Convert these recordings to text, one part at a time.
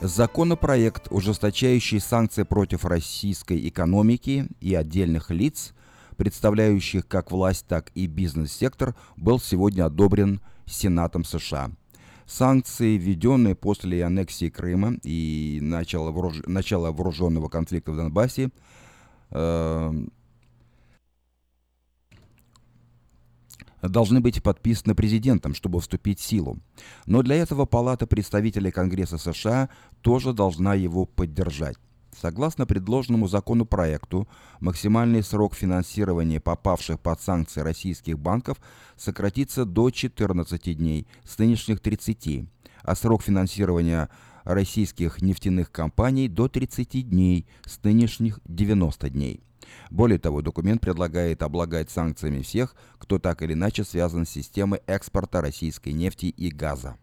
Законопроект, ужесточающий санкции против российской экономики и отдельных лиц, представляющих как власть, так и бизнес-сектор, был сегодня одобрен Сенатом США. Санкции, введенные после аннексии Крыма и начала, вооруж... начала вооруженного конфликта в Донбассе, э должны быть подписаны президентом, чтобы вступить в силу. Но для этого Палата представителей Конгресса США тоже должна его поддержать. Согласно предложенному законопроекту, максимальный срок финансирования попавших под санкции российских банков сократится до 14 дней с нынешних 30, а срок финансирования российских нефтяных компаний до 30 дней с нынешних 90 дней. Более того, документ предлагает облагать санкциями всех, кто так или иначе связан с системой экспорта российской нефти и газа.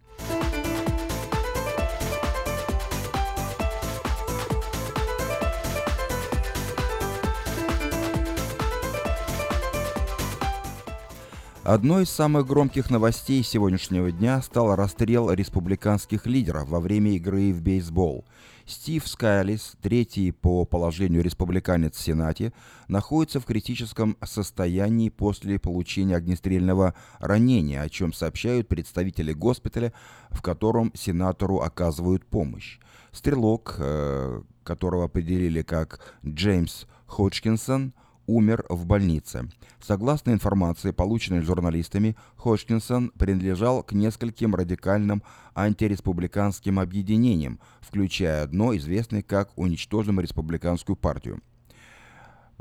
Одной из самых громких новостей сегодняшнего дня стал расстрел республиканских лидеров во время игры в бейсбол. Стив Скайлис, третий по положению республиканец в Сенате, находится в критическом состоянии после получения огнестрельного ранения, о чем сообщают представители госпиталя, в котором сенатору оказывают помощь. Стрелок, э, которого определили как Джеймс Ходжкинсон – умер в больнице. Согласно информации, полученной журналистами, Ходжкинсон принадлежал к нескольким радикальным антиреспубликанским объединениям, включая одно, известное как «Уничтожим республиканскую партию».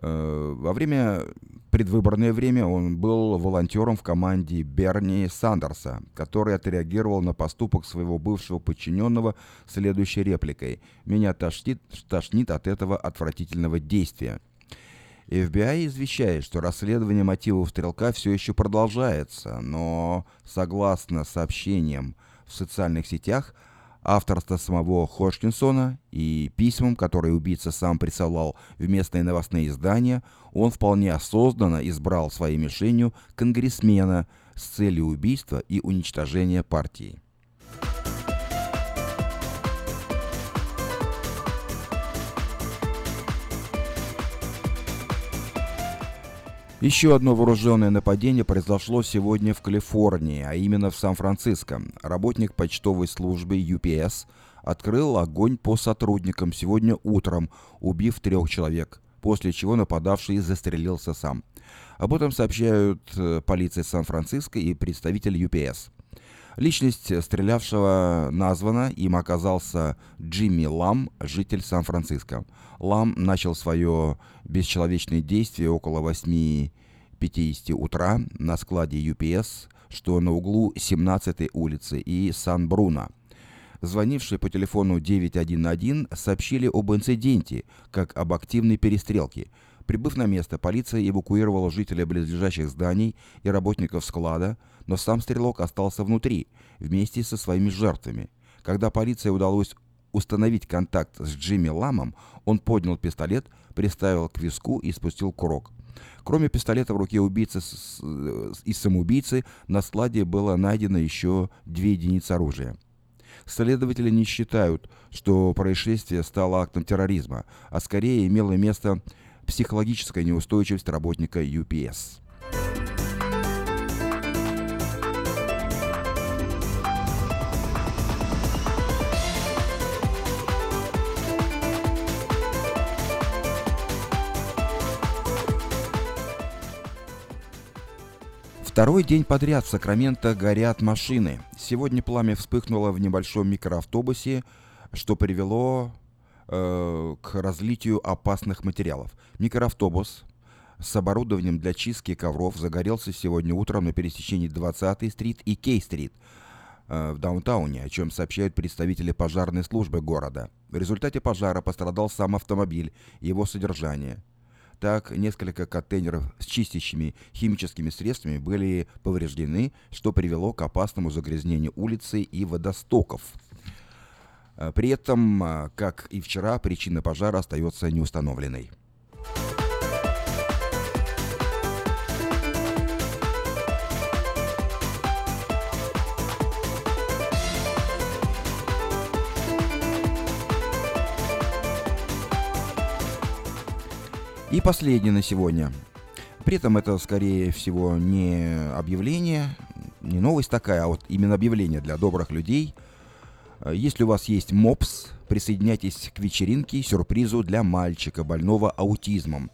Э, во время предвыборное время он был волонтером в команде Берни Сандерса, который отреагировал на поступок своего бывшего подчиненного следующей репликой «Меня тошнит, тошнит от этого отвратительного действия». FBI извещает, что расследование мотивов стрелка все еще продолжается, но, согласно сообщениям в социальных сетях, авторство самого Ходжкинсона и письмам, которые убийца сам присылал в местные новостные издания, он вполне осознанно избрал своей мишенью конгрессмена с целью убийства и уничтожения партии. Еще одно вооруженное нападение произошло сегодня в Калифорнии, а именно в Сан-Франциско. Работник почтовой службы UPS открыл огонь по сотрудникам сегодня утром, убив трех человек, после чего нападавший застрелился сам. Об этом сообщают э, полиция Сан-Франциско и представитель UPS. Личность стрелявшего названа, им оказался Джимми Лам, житель Сан-Франциско. Лам начал свое бесчеловечное действие около 8.50 утра на складе UPS, что на углу 17-й улицы и Сан-Бруно. Звонившие по телефону 911 сообщили об инциденте, как об активной перестрелке – Прибыв на место, полиция эвакуировала жителей близлежащих зданий и работников склада, но сам стрелок остался внутри, вместе со своими жертвами. Когда полиции удалось установить контакт с Джимми Ламом, он поднял пистолет, приставил к виску и спустил курок. Кроме пистолета в руке убийцы и самоубийцы, на складе было найдено еще две единицы оружия. Следователи не считают, что происшествие стало актом терроризма, а скорее имело место психологическая неустойчивость работника UPS. Второй день подряд в Сакраменто горят машины. Сегодня пламя вспыхнуло в небольшом микроавтобусе, что привело э, к разлитию опасных материалов. Микроавтобус с оборудованием для чистки ковров загорелся сегодня утром на пересечении 20-й стрит и Кей-стрит э, в даунтауне, о чем сообщают представители пожарной службы города. В результате пожара пострадал сам автомобиль и его содержание. Так, несколько контейнеров с чистящими химическими средствами были повреждены, что привело к опасному загрязнению улицы и водостоков. Э, при этом, э, как и вчера, причина пожара остается неустановленной. И последнее на сегодня. При этом это, скорее всего, не объявление, не новость такая, а вот именно объявление для добрых людей. Если у вас есть МОПС, присоединяйтесь к вечеринке сюрпризу для мальчика, больного аутизмом.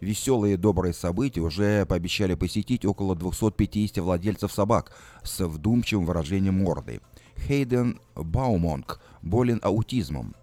Веселые добрые события уже пообещали посетить около 250 владельцев собак с вдумчивым выражением морды. Хейден Баумонг болен аутизмом,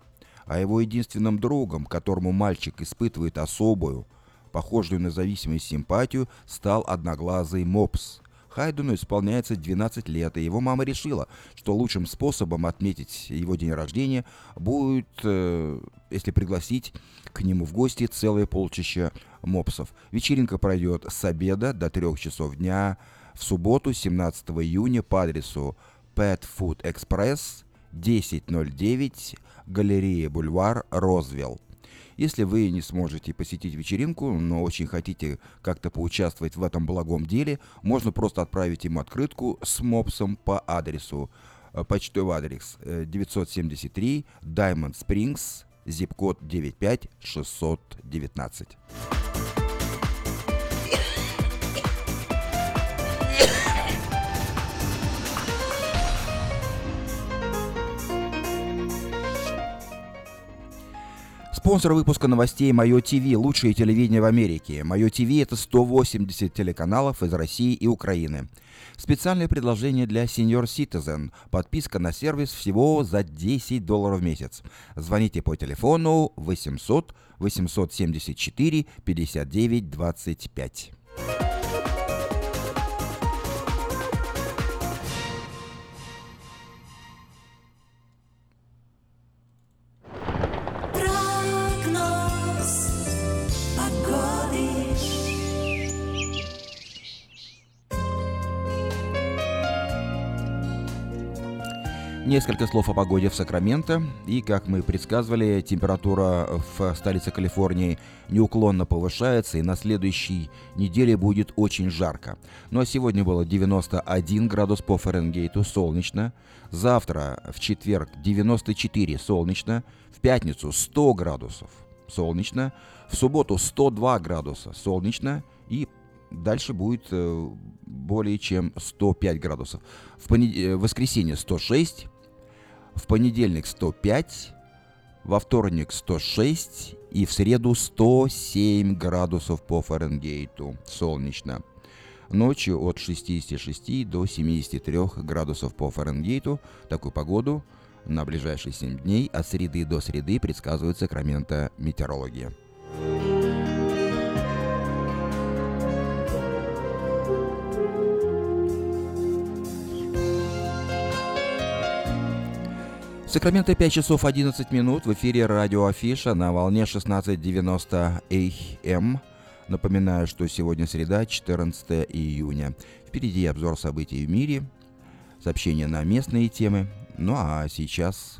а его единственным другом, которому мальчик испытывает особую, похожую на зависимость симпатию, стал одноглазый мопс – Хайдену исполняется 12 лет, и его мама решила, что лучшим способом отметить его день рождения будет, э, если пригласить к нему в гости целое полчища мопсов. Вечеринка пройдет с обеда до 3 часов дня в субботу, 17 июня по адресу Pet Food Express 1009, Galleria Boulevard, Розвилл. Если вы не сможете посетить вечеринку, но очень хотите как-то поучаствовать в этом благом деле, можно просто отправить ему открытку с мопсом по адресу э, почтовый адрес 973 э, Diamond Springs, zip -код 95619. Спонсор выпуска новостей Мое ТВ, лучшее телевидение в Америке. Мое ТВ это 180 телеканалов из России и Украины. Специальное предложение для Senior Citizen. Подписка на сервис всего за 10 долларов в месяц. Звоните по телефону 800 874 59 25. Несколько слов о погоде в Сакраменто. И, как мы предсказывали, температура в столице Калифорнии неуклонно повышается, и на следующей неделе будет очень жарко. Ну а сегодня было 91 градус по Фаренгейту, солнечно. Завтра, в четверг, 94 солнечно. В пятницу 100 градусов, солнечно. В субботу 102 градуса, солнечно. И дальше будет э, более чем 105 градусов. В, понед... Э, воскресенье 106, в понедельник 105, во вторник 106 и в среду 107 градусов по Фаренгейту. Солнечно. Ночью от 66 до 73 градусов по Фаренгейту. Такую погоду на ближайшие 7 дней от среды до среды предсказывает Сакраменто метеорология. Сакраменто 5 часов 11 минут в эфире радио Афиша на волне 16.90 АМ. Напоминаю, что сегодня среда, 14 июня. Впереди обзор событий в мире, сообщения на местные темы. Ну а сейчас...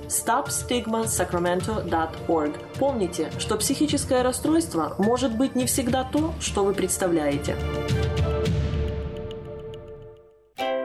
stopstigmasacramento.org. Помните, что психическое расстройство может быть не всегда то, что вы представляете.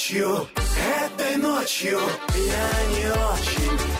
ночью, этой ночью я не очень.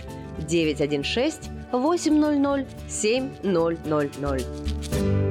916 800 7000.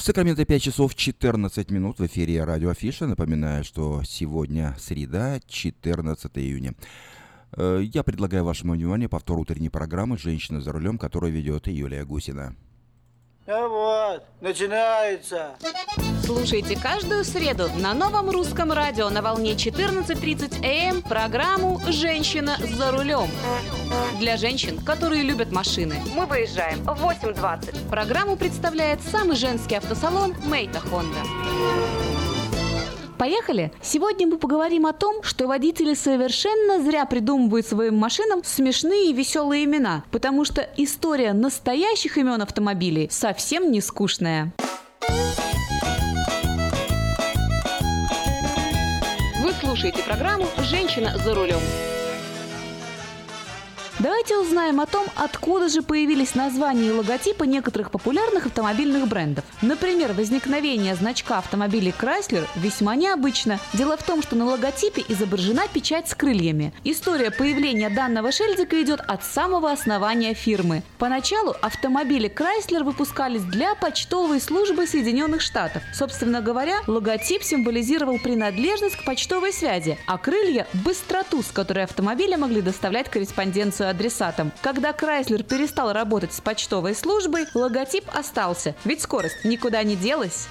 В Сакраменто 5 часов 14 минут в эфире радио Афиша. Напоминаю, что сегодня среда, 14 июня. Э, Я предлагаю вашему вниманию повтор утренней программы «Женщина за рулем», которую ведет Юлия Гусина. Ну вот, начинается. Слушайте каждую среду на новом русском радио на волне 14.30 АМ эм программу «Женщина за рулем». Для женщин, которые любят машины. Мы выезжаем в 8.20. Программу представляет самый женский автосалон «Мейта Хонда». Поехали! Сегодня мы поговорим о том, что водители совершенно зря придумывают своим машинам смешные и веселые имена, потому что история настоящих имен автомобилей совсем не скучная. Вы слушаете программу «Женщина за рулем». Давайте узнаем о том, откуда же появились названия и логотипы некоторых популярных автомобильных брендов. Например, возникновение значка автомобилей Chrysler весьма необычно. Дело в том, что на логотипе изображена печать с крыльями. История появления данного шильдика идет от самого основания фирмы. Поначалу автомобили Chrysler выпускались для почтовой службы Соединенных Штатов. Собственно говоря, логотип символизировал принадлежность к почтовой связи, а крылья – быстроту, с которой автомобили могли доставлять корреспонденцию адресатам. Когда Крайслер перестал работать с почтовой службой, логотип остался, ведь скорость никуда не делась.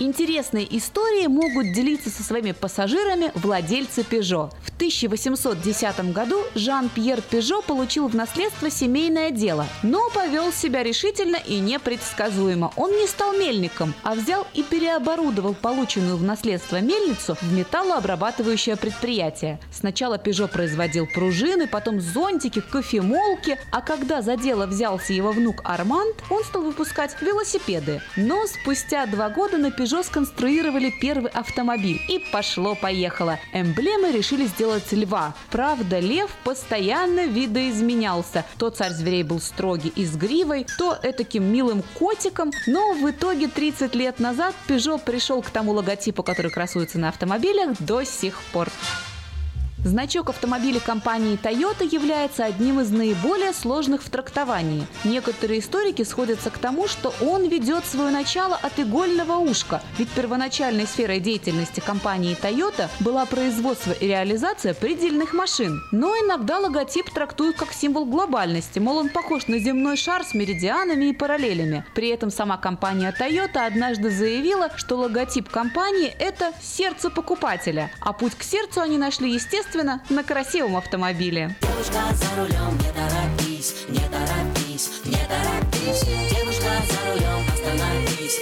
Интересные истории могут делиться со своими пассажирами владельцы Peugeot. В 1810 году Жан-Пьер Пежо получил в наследство семейное дело, но повел себя решительно и непредсказуемо. Он не стал мельником, а взял и переоборудовал полученную в наследство мельницу в металлообрабатывающее предприятие. Сначала Пежо производил пружины, потом зонтики, кофемолки, а когда за дело взялся его внук Арманд, он стал выпускать велосипеды. Но спустя два года на Peugeot сконструировали первый автомобиль. И пошло-поехало. Эмблемы решили сделать льва. Правда, лев постоянно видоизменялся. То царь зверей был строгий и с гривой, то этаким милым котиком. Но в итоге 30 лет назад Peugeot пришел к тому логотипу, который красуется на автомобилях до сих пор. Значок автомобиля компании Toyota является одним из наиболее сложных в трактовании. Некоторые историки сходятся к тому, что он ведет свое начало от игольного ушка, ведь первоначальной сферой деятельности компании Toyota была производство и реализация предельных машин. Но иногда логотип трактуют как символ глобальности, мол, он похож на земной шар с меридианами и параллелями. При этом сама компания Toyota однажды заявила, что логотип компании – это сердце покупателя, а путь к сердцу они нашли, естественно, естественно, на красивом автомобиле. Девушка за рулем, не торопись, не торопись, не торопись. Девушка за рулем, остановись,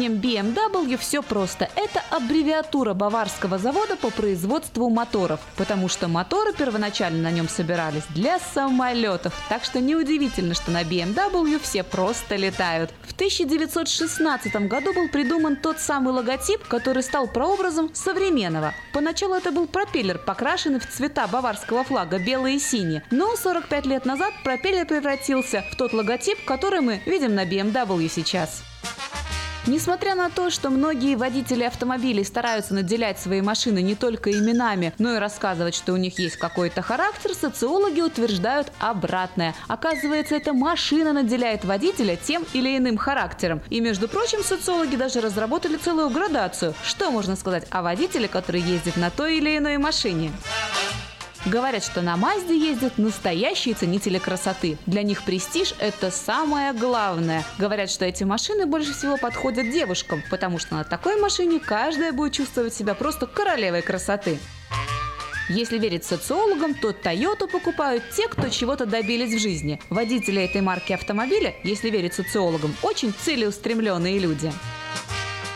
именем BMW все просто. Это аббревиатура баварского завода по производству моторов, потому что моторы первоначально на нем собирались для самолетов. Так что неудивительно, что на BMW все просто летают. В 1916 году был придуман тот самый логотип, который стал прообразом современного. Поначалу это был пропеллер, покрашенный в цвета баварского флага белый и синий. Но 45 лет назад пропеллер превратился в тот логотип, который мы видим на BMW сейчас. Несмотря на то, что многие водители автомобилей стараются наделять свои машины не только именами, но и рассказывать, что у них есть какой-то характер, социологи утверждают обратное. Оказывается, эта машина наделяет водителя тем или иным характером. И, между прочим, социологи даже разработали целую градацию. Что можно сказать о водителе, который ездит на той или иной машине? Говорят, что на Мазде ездят настоящие ценители красоты. Для них престиж – это самое главное. Говорят, что эти машины больше всего подходят девушкам, потому что на такой машине каждая будет чувствовать себя просто королевой красоты. Если верить социологам, то Toyota покупают те, кто чего-то добились в жизни. Водители этой марки автомобиля, если верить социологам, очень целеустремленные люди.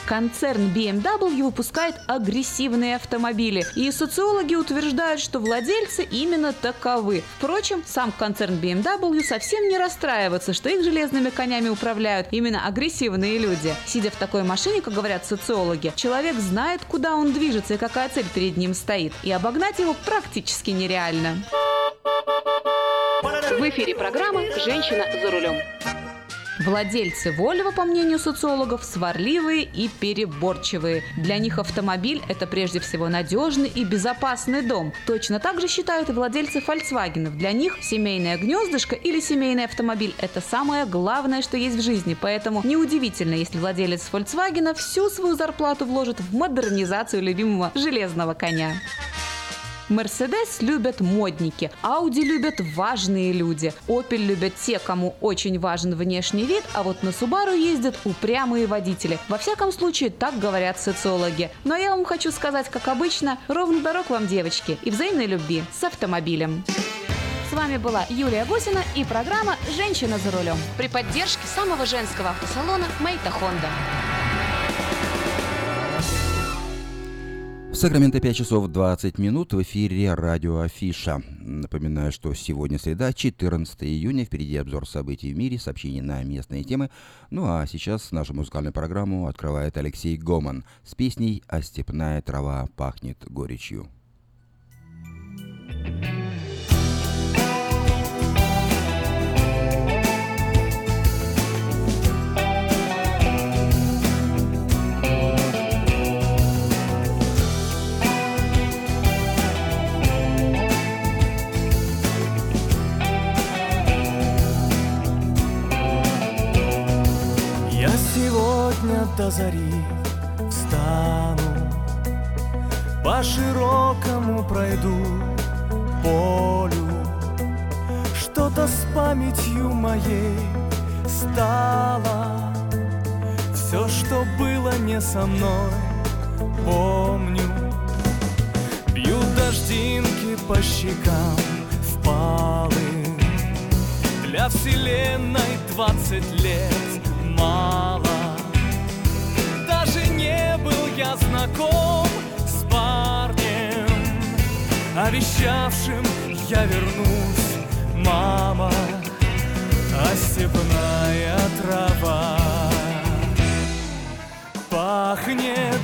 Концерн BMW выпускает агрессивные автомобили, и социологи утверждают, что владельцы именно таковы. Впрочем, сам концерн BMW совсем не расстраивается, что их железными конями управляют именно агрессивные люди. Сидя в такой машине, как говорят социологи, человек знает, куда он движется и какая цель перед ним стоит, и обогнать его практически нереально. В эфире программа «Женщина за рулем». Владельцы Volvo, по мнению социологов, сварливые и переборчивые. Для них автомобиль – это прежде всего надежный и безопасный дом. Точно так же считают и владельцы Volkswagen. Для них семейное гнездышко или семейный автомобиль – это самое главное, что есть в жизни. Поэтому неудивительно, если владелец Volkswagen всю свою зарплату вложит в модернизацию любимого железного коня. Мерседес любят модники, Ауди любят важные люди, Opel любят те, кому очень важен внешний вид, а вот на Subaru ездят упрямые водители. Во всяком случае, так говорят социологи. Но я вам хочу сказать, как обычно, ровно дорог вам, девочки, и взаимной любви с автомобилем. С вами была Юлия Гусина и программа «Женщина за рулем» при поддержке самого женского автосалона «Мэйта Хонда». В Сакраменто 5 часов 20 минут в эфире радио Афиша. Напоминаю, что сегодня среда, 14 июня. Впереди обзор событий в мире, сообщения на местные темы. Ну а сейчас нашу музыкальную программу открывает Алексей Гоман с песней «А степная трава пахнет горечью». Я до зари встану, По широкому пройду полю. Что-то с памятью моей стало, Все, что было не со мной, помню. Бьют дождинки по щекам впалым, для вселенной двадцать лет мало я знаком с парнем Обещавшим я вернусь, мама степная трава. Пахнет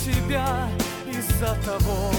себя и за того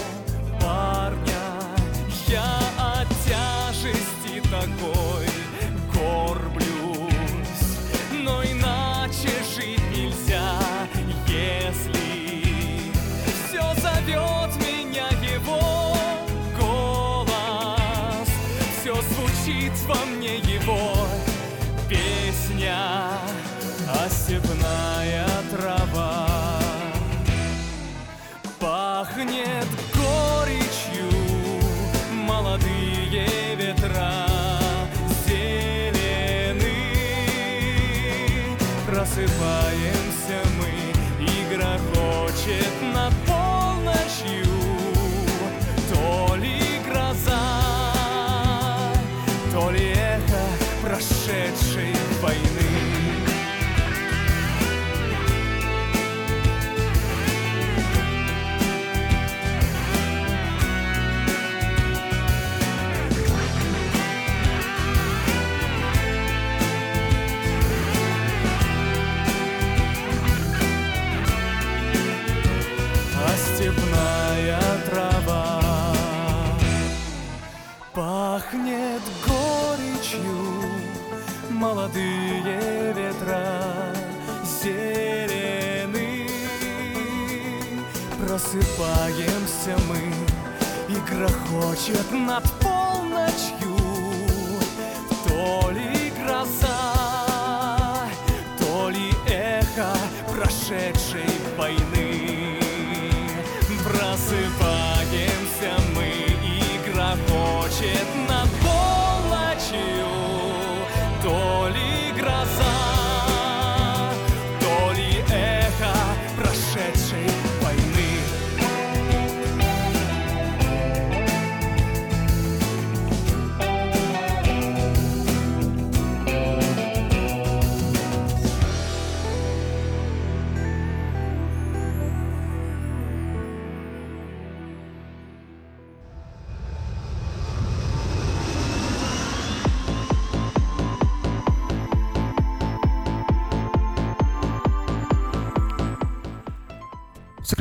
грохочет над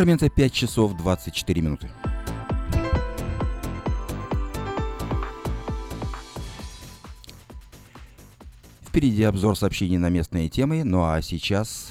Сакраменто 5 часов 24 минуты. Впереди обзор сообщений на местные темы, ну а сейчас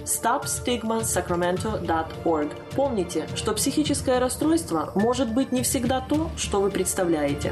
stopstigmasacramento.org. Помните, что психическое расстройство может быть не всегда то, что вы представляете.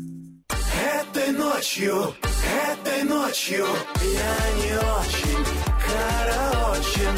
Этой ночью, этой ночью я не очень караочен.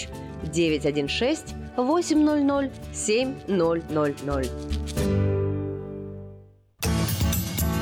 916 800 7000.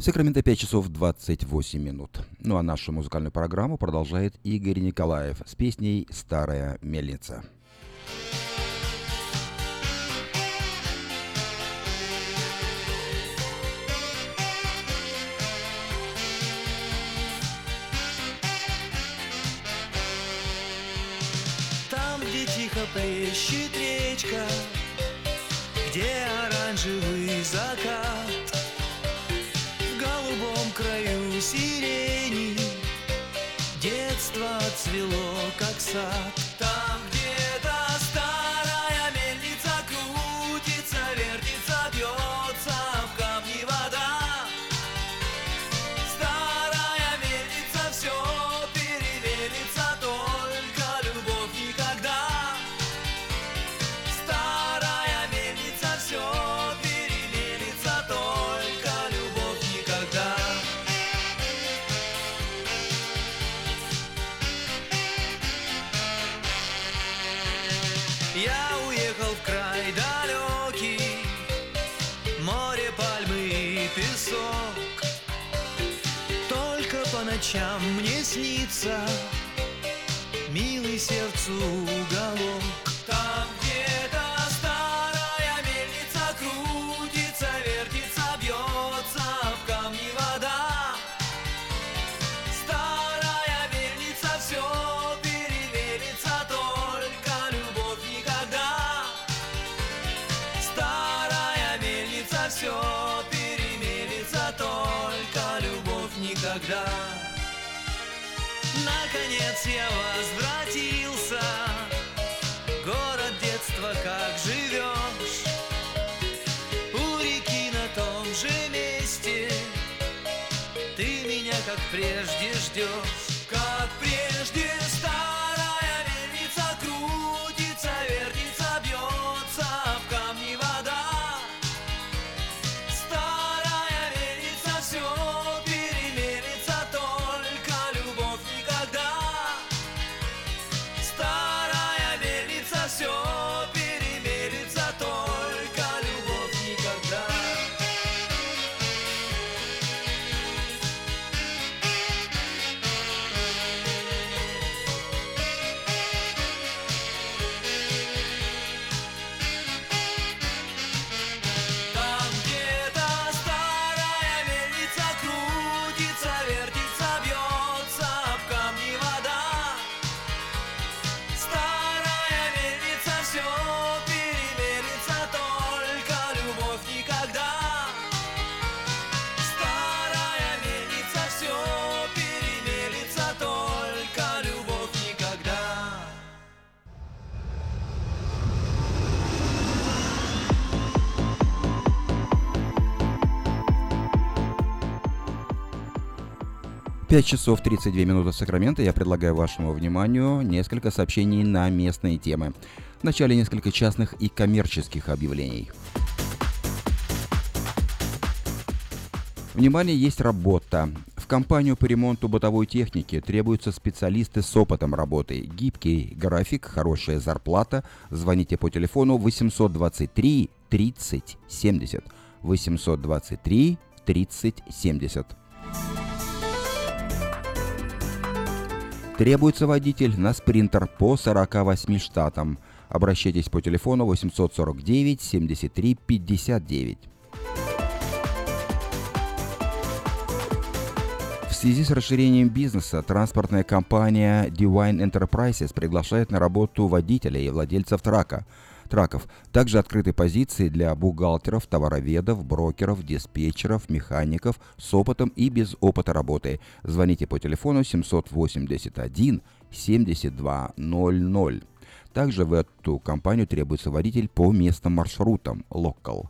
Сакраменто 5 часов 28 минут. Ну а нашу музыкальную программу продолжает Игорь Николаев с песней «Старая мельница». Там, где тихо плещет речка, где оранжевый закат, в краю сирени детство цвело, как сад. Там где-то пальмы и песок. Только по ночам мне снится милый сердцу уголок. Я возвратился, город детства, как живешь. У реки на том же месте. Ты меня как прежде ждешь, 5 часов 32 минуты в Сакраменто я предлагаю вашему вниманию несколько сообщений на местные темы. Вначале несколько частных и коммерческих объявлений. Внимание, есть работа. В компанию по ремонту бытовой техники требуются специалисты с опытом работы. Гибкий график, хорошая зарплата. Звоните по телефону 823 30 70. 823 30 70. Требуется водитель на спринтер по 48 штатам. Обращайтесь по телефону 849 73 59. В связи с расширением бизнеса транспортная компания Divine Enterprises приглашает на работу водителей и владельцев трака – траков. Также открыты позиции для бухгалтеров, товароведов, брокеров, диспетчеров, механиков с опытом и без опыта работы. Звоните по телефону 781 7200. Также в эту компанию требуется водитель по местным маршрутам – Local.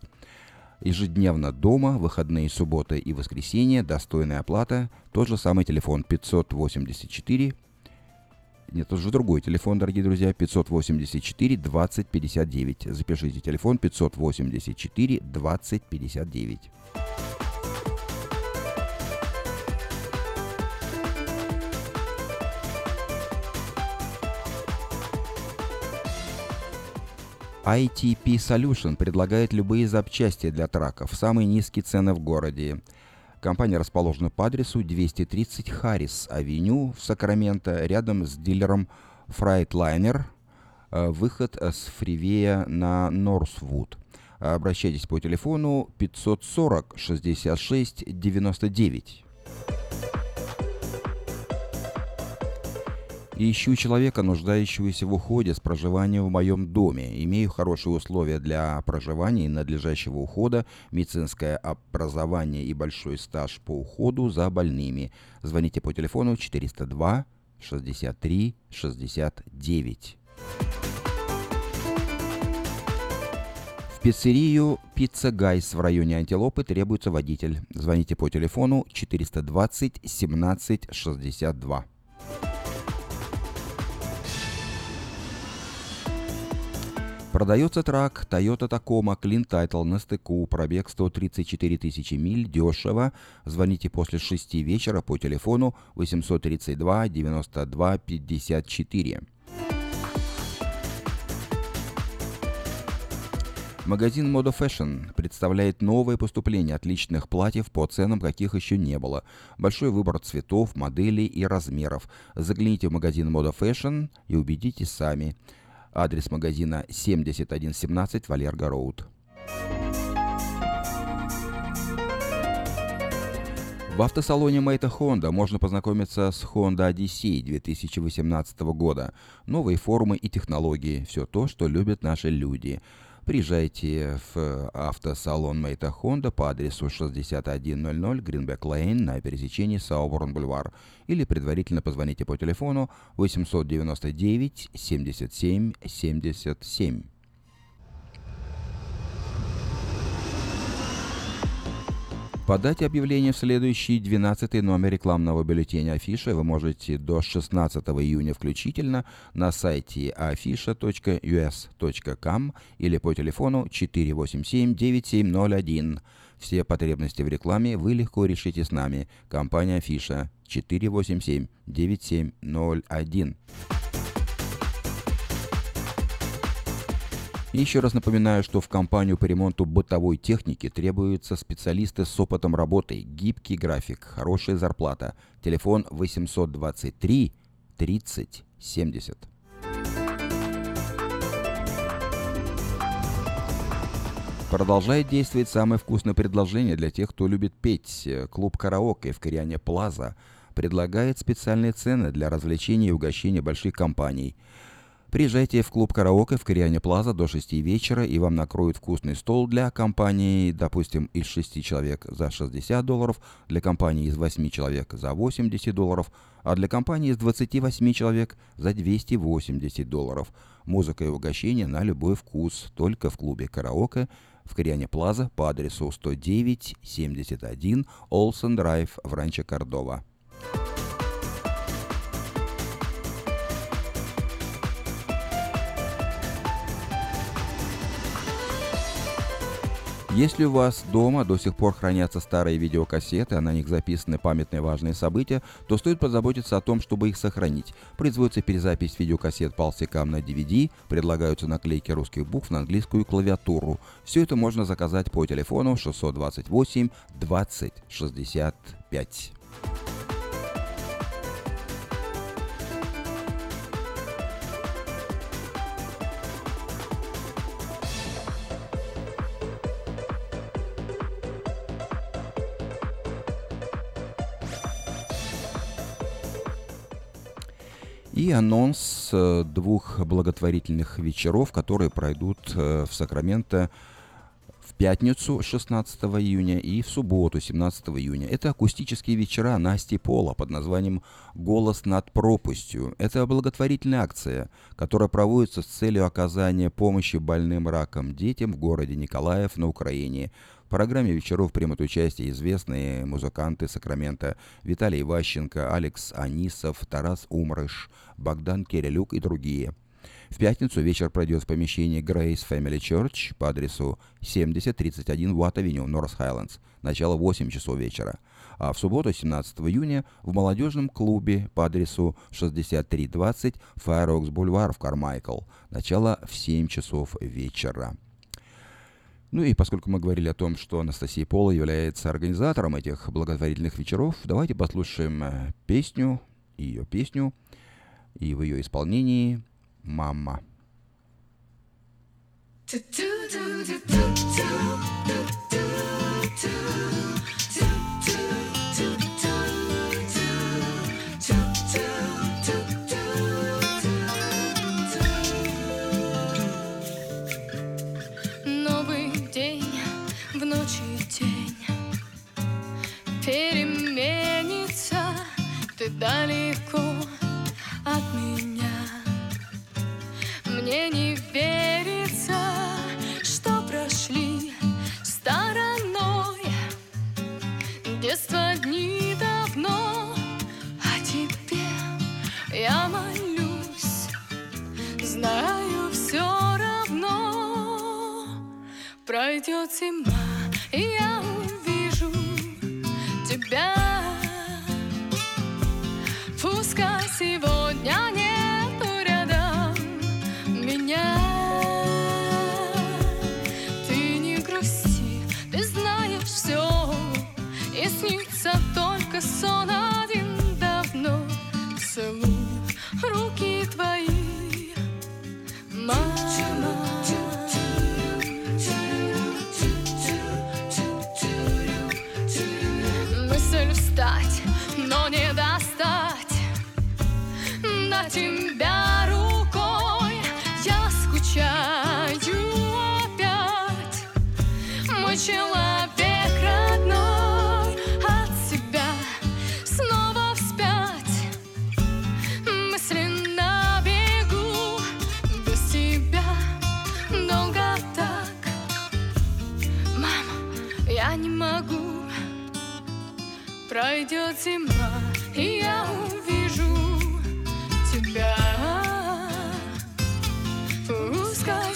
Ежедневно дома, выходные субботы и воскресенья, достойная оплата, тот же самый телефон 584 нет, это уже другой телефон, дорогие друзья, 584 20 59. Запишите телефон 584 20 59. ITP Solution предлагает любые запчасти для траков, самые низкие цены в городе. Компания расположена по адресу 230 Харрис-авеню в Сакраменто, рядом с дилером Freightliner, э, выход с фривея на Норсвуд. Обращайтесь по телефону 540 66 99. Ищу человека, нуждающегося в уходе с проживанием в моем доме. Имею хорошие условия для проживания и надлежащего ухода, медицинское образование и большой стаж по уходу за больными. Звоните по телефону 402 63 69. В пиццерию «Пицца Гайс» в районе Антилопы требуется водитель. Звоните по телефону 420 17 62. Продается трак Toyota Tacoma Clean Title на стыку, пробег 134 тысячи миль, дешево. Звоните после 6 вечера по телефону 832 92 54. Магазин Moda Fashion представляет новые поступления отличных платьев по ценам, каких еще не было. Большой выбор цветов, моделей и размеров. Загляните в магазин Moda Fashion и убедитесь сами. Адрес магазина 7117 Валерго Роуд. В автосалоне Мэйта Honda можно познакомиться с Honda Odyssey 2018 года. Новые формы и технологии – все то, что любят наши люди – Приезжайте в автосалон Мейта Honda по адресу 6100 Гринбек Лейн на пересечении Сауборн Бульвар или предварительно позвоните по телефону 899 77 77. Подать объявление в следующий 12 номер рекламного бюллетеня Афиша вы можете до 16 июня включительно на сайте afisha.us.com или по телефону 487-9701. Все потребности в рекламе вы легко решите с нами. Компания Афиша 487-9701. Еще раз напоминаю, что в компанию по ремонту бытовой техники требуются специалисты с опытом работы, гибкий график, хорошая зарплата. Телефон 823 30 70. Продолжает действовать самое вкусное предложение для тех, кто любит петь. Клуб «Караоке» в Кориане Плаза предлагает специальные цены для развлечений и угощения больших компаний – Приезжайте в клуб «Караоке» в Кориане Плаза до 6 вечера, и вам накроют вкусный стол для компании, допустим, из 6 человек за 60 долларов, для компании из 8 человек за 80 долларов, а для компании из 28 человек за 280 долларов. Музыка и угощение на любой вкус, только в клубе «Караоке» в Кориане Плаза по адресу 109-71 Олсен Драйв в Ранчо Кордова. Если у вас дома до сих пор хранятся старые видеокассеты, а на них записаны памятные важные события, то стоит позаботиться о том, чтобы их сохранить. Производится перезапись видеокассет по на DVD, предлагаются наклейки русских букв на английскую клавиатуру. Все это можно заказать по телефону 628 20 65. И анонс э, двух благотворительных вечеров, которые пройдут э, в Сакраменто в пятницу 16 июня и в субботу 17 июня. Это акустические вечера Насти Пола под названием «Голос над пропастью». Это благотворительная акция, которая проводится с целью оказания помощи больным раком детям в городе Николаев на Украине – в программе вечеров примут участие известные музыканты Сакрамента Виталий Ващенко, Алекс Анисов, Тарас Умрыш, Богдан Кирилюк и другие. В пятницу вечер пройдет в помещении Grace Family Church по адресу 7031 Уатт-авеню, Норс Хайлендс. Начало 8 часов вечера. А в субботу, 17 июня, в молодежном клубе по адресу 6320 Fire Oaks Boulevard в Кармайкл. Начало в 7 часов вечера. Ну и поскольку мы говорили о том, что Анастасия Пола является организатором этих благотворительных вечеров, давайте послушаем э, песню, ее песню, и в ее исполнении «Мама». Новый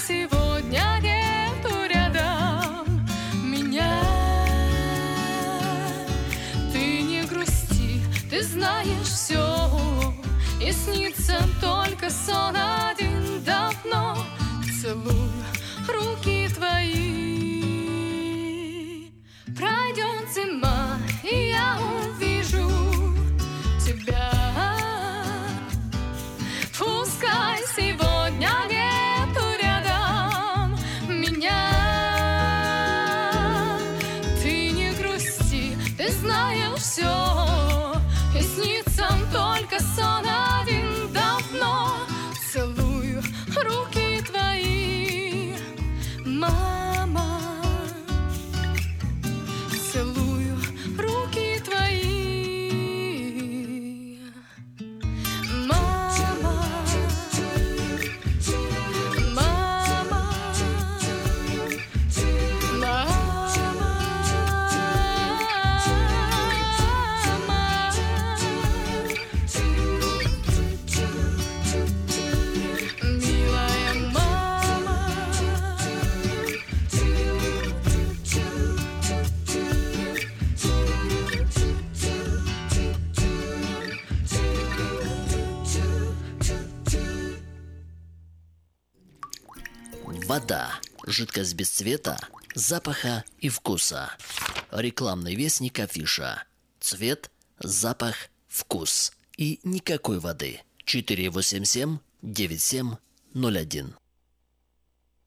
сегодня нету рядом меня. Ты не грусти, ты знаешь все, и снится только сон один давно. Целую руки твои. Пройдет зима, и я увижу тебя. Пускай сегодня Вода. Жидкость без цвета, запаха и вкуса. Рекламный вестник афиша. Цвет, запах, вкус. И никакой воды. 487 9701.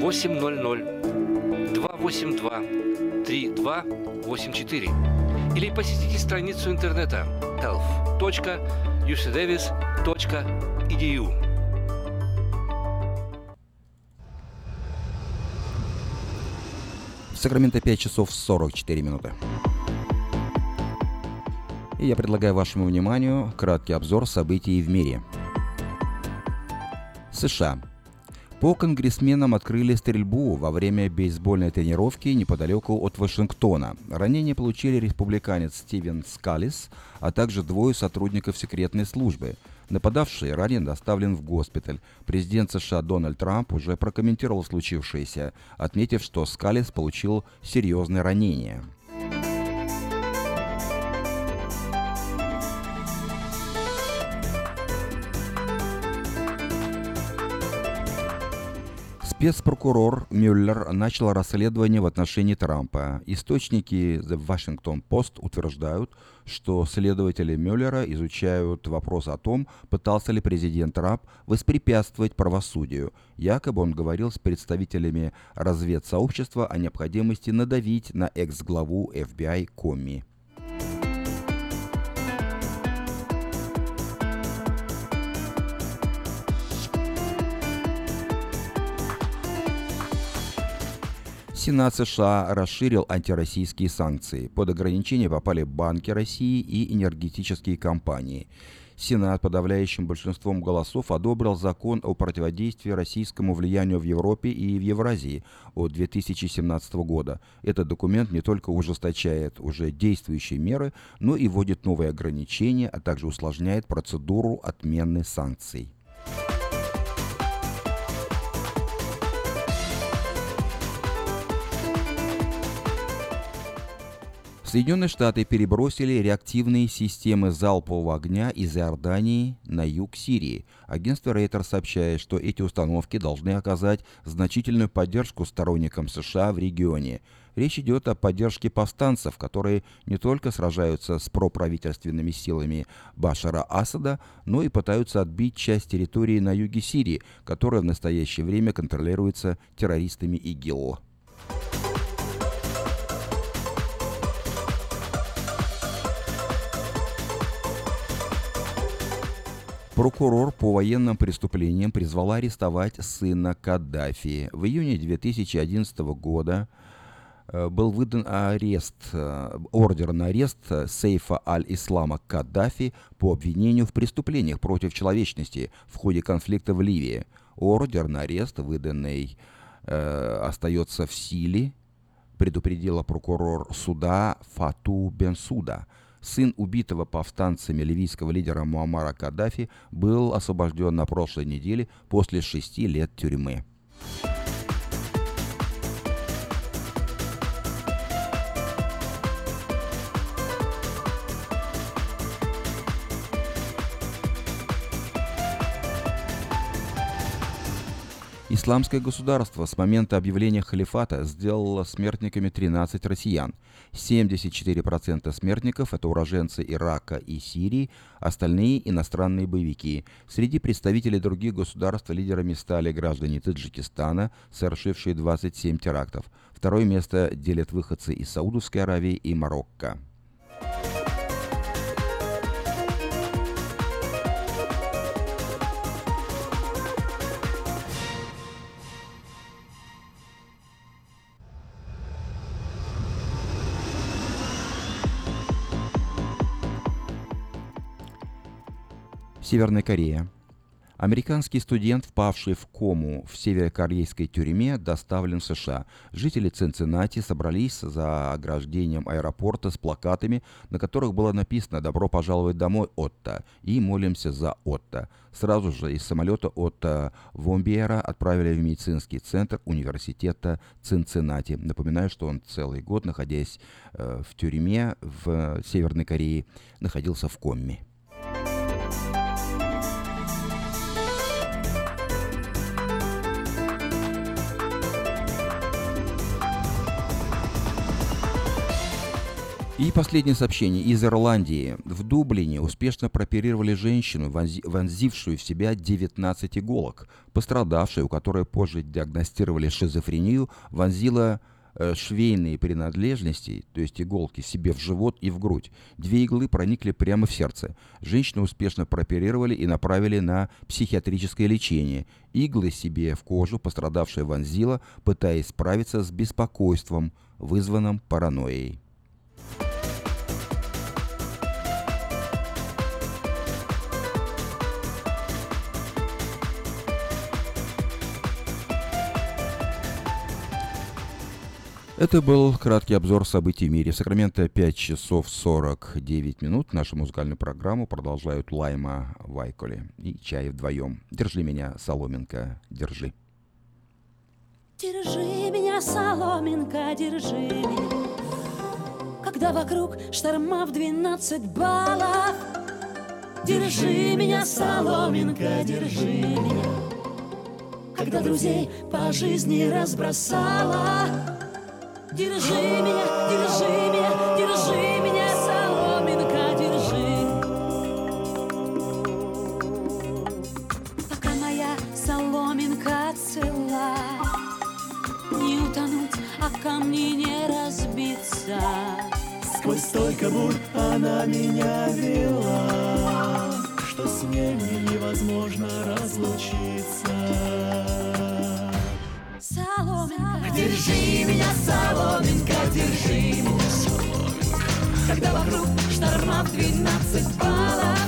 800 282 3284 или посетите страницу интернета health.ucdavis.edu. В Сакраменто 5 часов 44 минуты. И я предлагаю вашему вниманию краткий обзор событий в мире. США. По конгрессменам открыли стрельбу во время бейсбольной тренировки неподалеку от Вашингтона. Ранение получили республиканец Стивен Скалис, а также двое сотрудников секретной службы. Нападавший ранен доставлен в госпиталь. Президент США Дональд Трамп уже прокомментировал случившееся, отметив, что Скалис получил серьезные ранения. Спецпрокурор Мюллер начал расследование в отношении Трампа. Источники The Washington Post утверждают, что следователи Мюллера изучают вопрос о том, пытался ли президент Трамп воспрепятствовать правосудию. Якобы он говорил с представителями разведсообщества о необходимости надавить на экс-главу FBI Комми. Сенат США расширил антироссийские санкции. Под ограничения попали банки России и энергетические компании. Сенат подавляющим большинством голосов одобрил закон о противодействии российскому влиянию в Европе и в Евразии от 2017 года. Этот документ не только ужесточает уже действующие меры, но и вводит новые ограничения, а также усложняет процедуру отмены санкций. Соединенные Штаты перебросили реактивные системы залпового огня из Иордании на юг Сирии. Агентство Рейтер сообщает, что эти установки должны оказать значительную поддержку сторонникам США в регионе. Речь идет о поддержке повстанцев, которые не только сражаются с проправительственными силами Башара Асада, но и пытаются отбить часть территории на юге Сирии, которая в настоящее время контролируется террористами ИГИЛ. Прокурор по военным преступлениям призвала арестовать сына Каддафи. В июне 2011 года э, был выдан арест, э, ордер на арест Сейфа Аль-Ислама Каддафи по обвинению в преступлениях против человечности в ходе конфликта в Ливии. Ордер на арест, выданный, э, остается в силе, предупредила прокурор суда Фату Бенсуда – сын убитого повстанцами ливийского лидера Муаммара Каддафи, был освобожден на прошлой неделе после шести лет тюрьмы. Исламское государство с момента объявления халифата сделало смертниками 13 россиян. 74% смертников – это уроженцы Ирака и Сирии, остальные – иностранные боевики. Среди представителей других государств лидерами стали граждане Таджикистана, совершившие 27 терактов. Второе место делят выходцы из Саудовской Аравии и Марокко. Северная Корея. Американский студент, впавший в кому в северокорейской тюрьме, доставлен в США. Жители Цинциннати собрались за ограждением аэропорта с плакатами, на которых было написано «Добро пожаловать домой, Отто» и «Молимся за Отто». Сразу же из самолета Отто Вомбиера отправили в медицинский центр университета Цинциннати. Напоминаю, что он целый год, находясь э, в тюрьме в Северной Корее, находился в коме. И последнее сообщение из Ирландии. В Дублине успешно прооперировали женщину, вонзившую в себя 19 иголок. Пострадавшая, у которой позже диагностировали шизофрению, вонзила э, швейные принадлежности, то есть иголки, себе в живот и в грудь. Две иглы проникли прямо в сердце. Женщину успешно прооперировали и направили на психиатрическое лечение. Иглы себе в кожу пострадавшая вонзила, пытаясь справиться с беспокойством, вызванным паранойей. Это был краткий обзор событий в мире. Сакраменто 5 часов 49 минут. Нашу музыкальную программу продолжают Лайма Вайколи и Чай вдвоем. Держи меня, Соломенко, держи. Держи меня, соломинка, держи Когда вокруг шторма в двенадцать баллов Держи меня, соломинка, держи меня Когда друзей по жизни разбросала Держи меня, держи меня, держи меня, соломинка, держи. Пока моя соломинка цела, не утонуть, а камни не разбиться. Сквозь столько бурь она меня вела, что с ней невозможно разлучиться. Соломинка, держи меня, соломинка, держи меня, соломинка. Когда вокруг шторма в двенадцать баллов,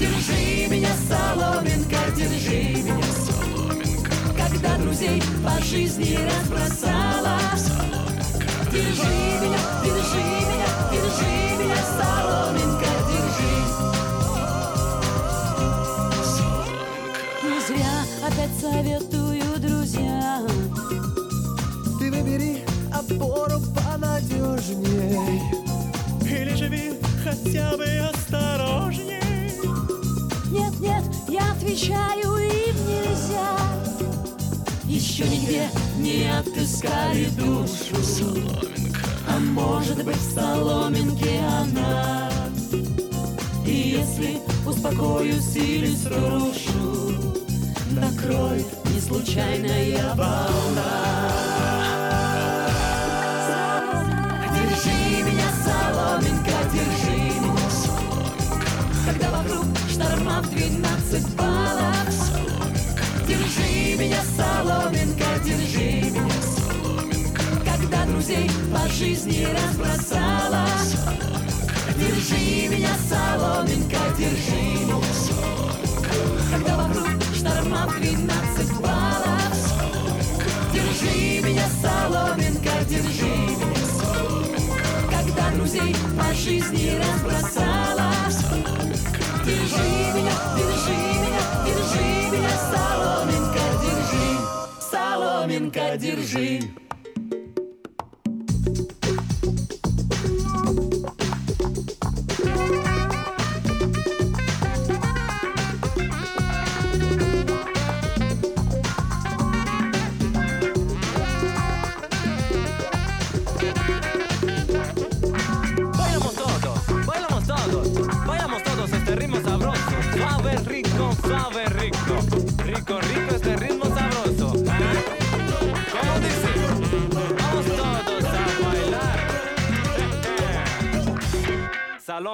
держи меня, соломинка, держи меня, соломинка. Когда друзей по жизни разбросала, держи меня, держи меня, держи меня, соломинка, держи. Не зря опять советую опору понадежней Или живи хотя бы осторожней. Нет, нет, я отвечаю, им нельзя. Еще нигде не отыскали душу. Соломинка. А может быть в соломинке она. И если успокоюсь или срушу Накроет не случайная волна держи соломинка. Когда вокруг шторма в двенадцать баллов Держи меня, соломинка, держи меня. Когда друзей по жизни разбросала Держи меня, соломинка, держи меня. Когда вокруг шторма в двенадцать баллов Держи меня, соломинка, держи меня. Когда друзей по жизни разбросала Держи меня, держи меня, держи меня, соломинка, держи, соломинка, держи.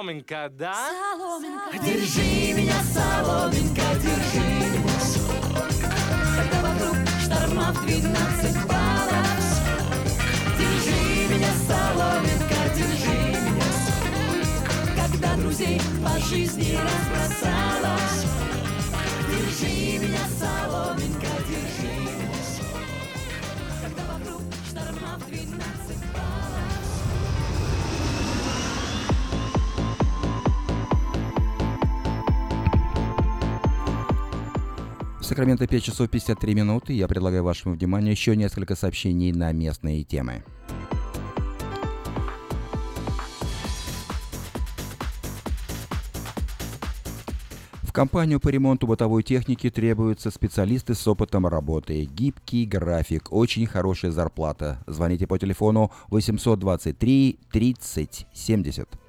соломинка, да? Соломинка. Держи меня, соломинка, держи. меня. Когда вокруг штормов 12 баллов. Держи меня, соломинка, держи меня. Когда друзей по жизни разбросала. Держи меня, соломинка, держи меня. Когда вокруг штормов 12 баллов. Сакраменто 5 часов 53 минуты. Я предлагаю вашему вниманию еще несколько сообщений на местные темы. В компанию по ремонту бытовой техники требуются специалисты с опытом работы. Гибкий график, очень хорошая зарплата. Звоните по телефону 823 30 70.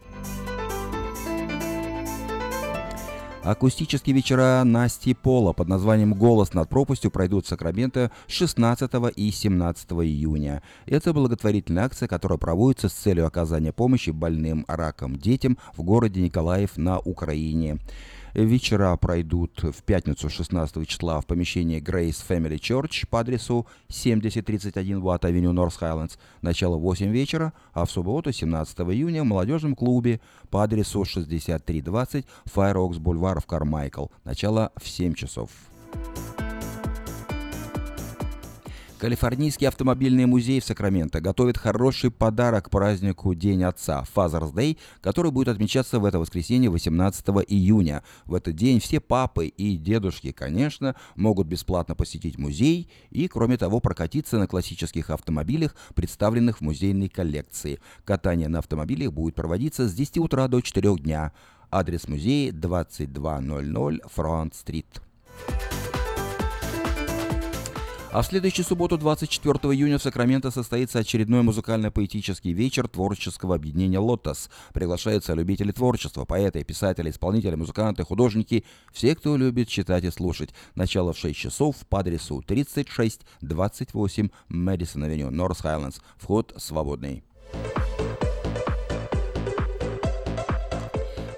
Акустические вечера Насти Пола под названием «Голос над пропастью» пройдут в Сакраменто 16 и 17 июня. Это благотворительная акция, которая проводится с целью оказания помощи больным раком детям в городе Николаев на Украине. Вечера пройдут в пятницу 16 числа в помещении Grace Family Church по адресу 7031 Watt Avenue North Highlands, начало 8 вечера, а в субботу 17 июня в молодежном клубе по адресу 6320 Fire Oaks Boulevard в Кармайкл, начало в 7 часов. Калифорнийский автомобильный музей в Сакраменто готовит хороший подарок к празднику День Отца Father's Day, который будет отмечаться в это воскресенье 18 июня. В этот день все папы и дедушки, конечно, могут бесплатно посетить музей и, кроме того, прокатиться на классических автомобилях, представленных в музейной коллекции. Катание на автомобилях будет проводиться с 10 утра до 4 дня. Адрес музея 2200 Фронт-стрит. А в следующую субботу, 24 июня, в Сакраменто состоится очередной музыкально-поэтический вечер творческого объединения «Лотос». Приглашаются любители творчества, поэты, писатели, исполнители, музыканты, художники, все, кто любит читать и слушать. Начало в 6 часов по адресу 3628 Мэдисон Авеню, Норс Хайлендс. Вход свободный.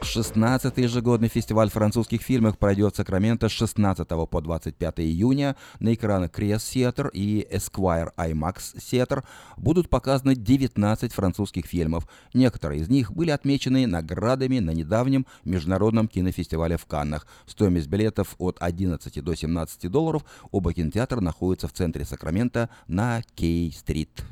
16-й ежегодный фестиваль французских фильмов пройдет в Сакраменто с 16 по 25 июня. На экранах Crest Theater и Esquire IMAX Theater будут показаны 19 французских фильмов. Некоторые из них были отмечены наградами на недавнем международном кинофестивале в Каннах. Стоимость билетов от 11 до 17 долларов. Оба кинотеатра находятся в центре Сакрамента на Кей-стрит.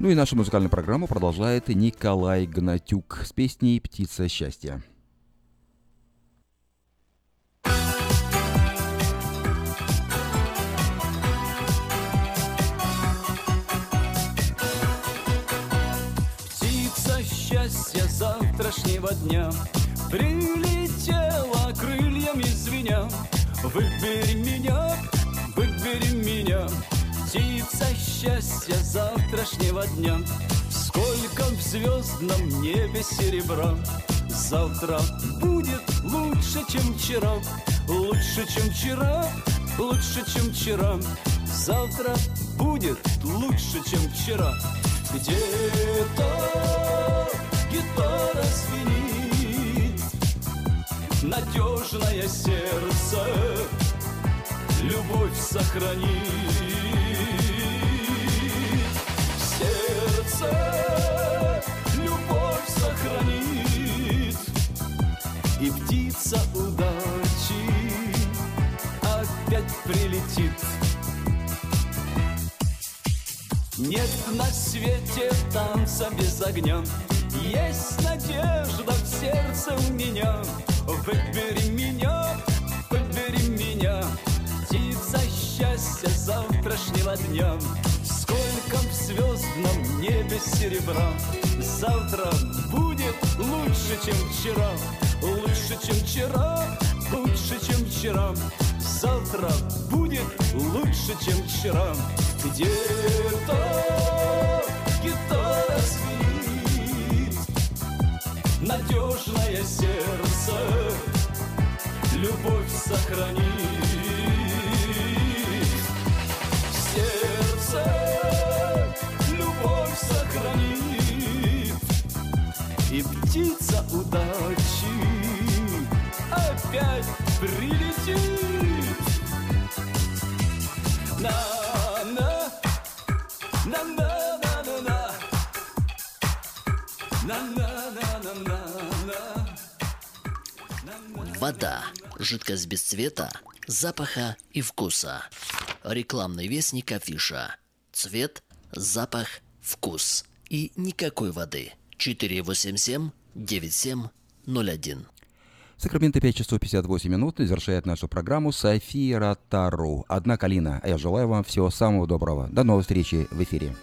Ну и нашу музыкальную программу продолжает Николай Гнатюк с песней «Птица счастья». Птица счастья завтрашнего дня Прилетела крыльями звеня Выбери меня, птица счастья завтрашнего дня. Сколько в звездном небе серебра. Завтра будет лучше, чем вчера. Лучше, чем вчера, лучше, чем вчера. Завтра будет лучше, чем вчера. Где-то гитара звенит. Надежное сердце Любовь сохранит сердце любовь сохранит. И птица удачи опять прилетит. Нет на свете танца без огня. Есть надежда в сердце у меня. Выбери меня, выбери меня. Птица счастья завтрашнего дня Сколько в звездном небе серебра Завтра будет лучше, чем вчера. Лучше, чем вчера, лучше, чем вчера. Завтра будет лучше, чем вчера. Где-то гитара звенит Надежное сердце Любовь сохранит. Сердце сохранит И птица удачи опять прилетит на Вода. Жидкость без цвета, запаха и вкуса. Рекламный вестник афиша. Цвет, запах – вкус. И никакой воды. 487-9701. Сакраменто 5 часов 58 минут завершает нашу программу София Ротару. Одна калина. А я желаю вам всего самого доброго. До новой встречи в эфире.